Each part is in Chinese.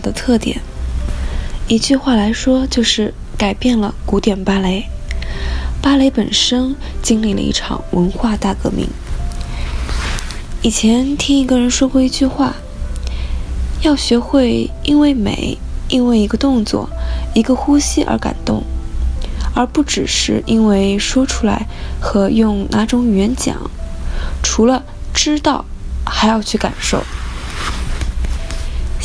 的特点，一句话来说，就是改变了古典芭蕾。芭蕾本身经历了一场文化大革命。以前听一个人说过一句话：要学会因为美，因为一个动作、一个呼吸而感动，而不只是因为说出来和用哪种语言讲。除了知道，还要去感受。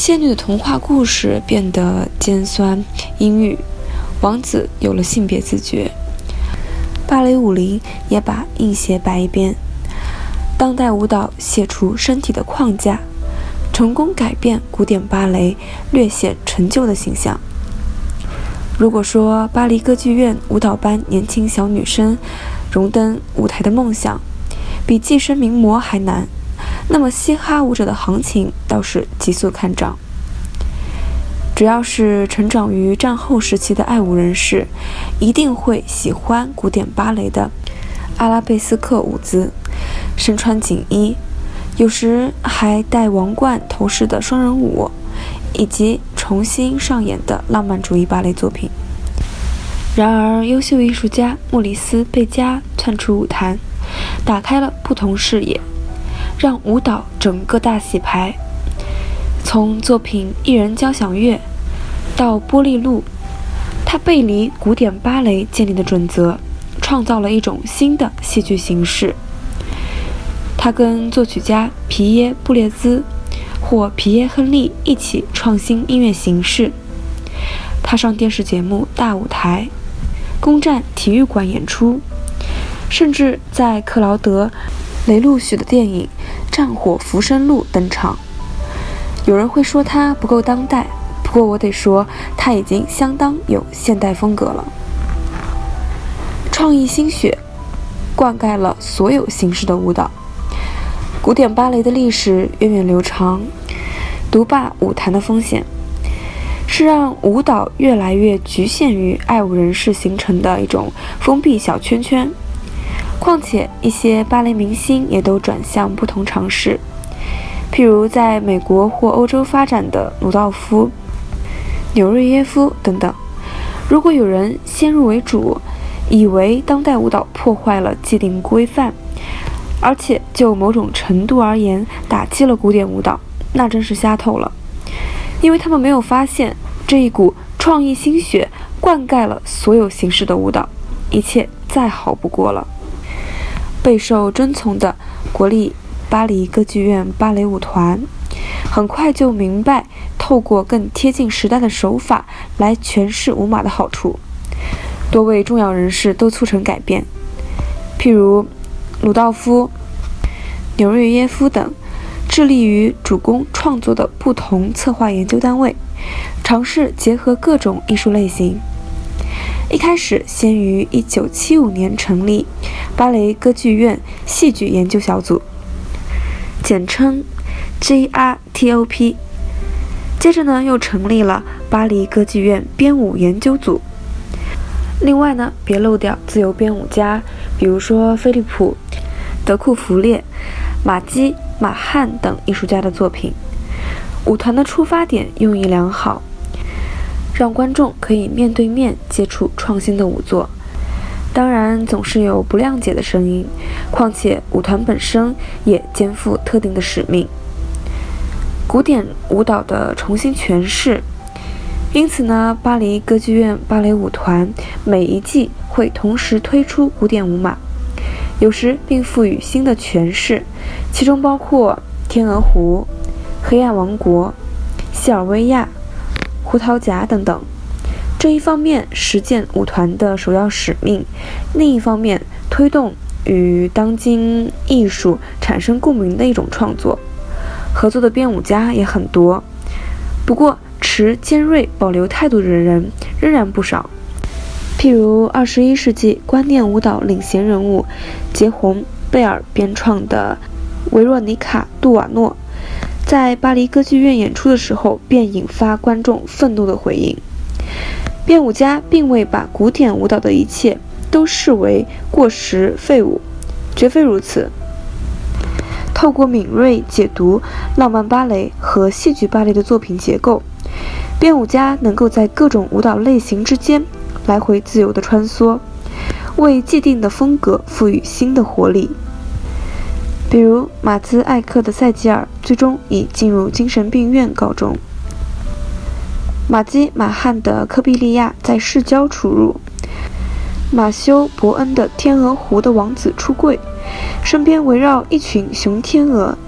仙女的童话故事变得尖酸阴郁，王子有了性别自觉，芭蕾舞林也把硬鞋摆一边，当代舞蹈卸除身体的框架，成功改变古典芭蕾略显陈旧的形象。如果说巴黎歌剧院舞蹈班年轻小女生荣登舞台的梦想，比跻身名模还难。那么，嘻哈舞者的行情倒是急速看涨。只要是成长于战后时期的爱舞人士，一定会喜欢古典芭蕾的阿拉贝斯克舞姿，身穿锦衣，有时还戴王冠头饰的双人舞，以及重新上演的浪漫主义芭蕾作品。然而，优秀艺术家莫里斯·贝加窜出舞坛，打开了不同视野。让舞蹈整个大洗牌，从作品《一人交响乐》到《波丽露》，他背离古典芭蕾建立的准则，创造了一种新的戏剧形式。他跟作曲家皮耶·布列兹或皮耶·亨利一起创新音乐形式。他上电视节目《大舞台》，攻占体育馆演出，甚至在克劳德·雷路许的电影。战火浮生录登场，有人会说他不够当代，不过我得说他已经相当有现代风格了。创意心血灌溉了所有形式的舞蹈。古典芭蕾的历史源远流长，独霸舞坛的风险是让舞蹈越来越局限于爱舞人士形成的一种封闭小圈圈。况且，一些芭蕾明星也都转向不同尝试，譬如在美国或欧洲发展的鲁道夫、纽瑞耶夫等等。如果有人先入为主，以为当代舞蹈破坏了既定规范，而且就某种程度而言打击了古典舞蹈，那真是瞎透了。因为他们没有发现这一股创意心血灌溉了所有形式的舞蹈，一切再好不过了。备受尊崇的国立巴黎歌剧院芭蕾舞团，很快就明白透过更贴近时代的手法来诠释舞马的好处。多位重要人士都促成改变，譬如鲁道夫、纽瑞耶夫等，致力于主攻创作的不同策划研究单位，尝试结合各种艺术类型。一开始，先于1975年成立芭蕾歌剧院戏剧研究小组，简称 GRTOP。接着呢，又成立了巴黎歌剧院编舞研究组。另外呢，别漏掉自由编舞家，比如说菲利普·德库弗列、马基·马汉等艺术家的作品。舞团的出发点用意良好。让观众可以面对面接触创新的舞作，当然总是有不谅解的声音。况且舞团本身也肩负特定的使命——古典舞蹈的重新诠释。因此呢，巴黎歌剧院芭蕾舞团每一季会同时推出古典舞码，有时并赋予新的诠释，其中包括《天鹅湖》《黑暗王国》《西尔维亚、胡桃夹等等。这一方面实践舞团的首要使命，另一方面推动与当今艺术产生共鸣的一种创作。合作的编舞家也很多，不过持尖锐保留态度的人仍然不少。譬如二十一世纪观念舞蹈领衔人物杰洪·贝尔编创的维若尼卡·杜瓦诺，在巴黎歌剧院演出的时候便引发观众愤怒的回应。编舞家并未把古典舞蹈的一切都视为过时废物，绝非如此。透过敏锐解读浪漫芭蕾和戏剧芭蕾的作品结构，编舞家能够在各种舞蹈类型之间来回自由地穿梭，为既定的风格赋予新的活力。比如马兹艾克的塞吉尔最终以进入精神病院告终。马基马汉的科比利亚在市郊出入，马修伯恩的天鹅湖的王子出柜，身边围绕一群雄天鹅。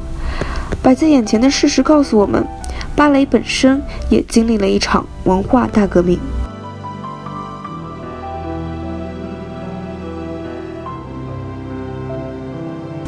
摆在眼前的事实告诉我们，芭蕾本身也经历了一场文化大革命。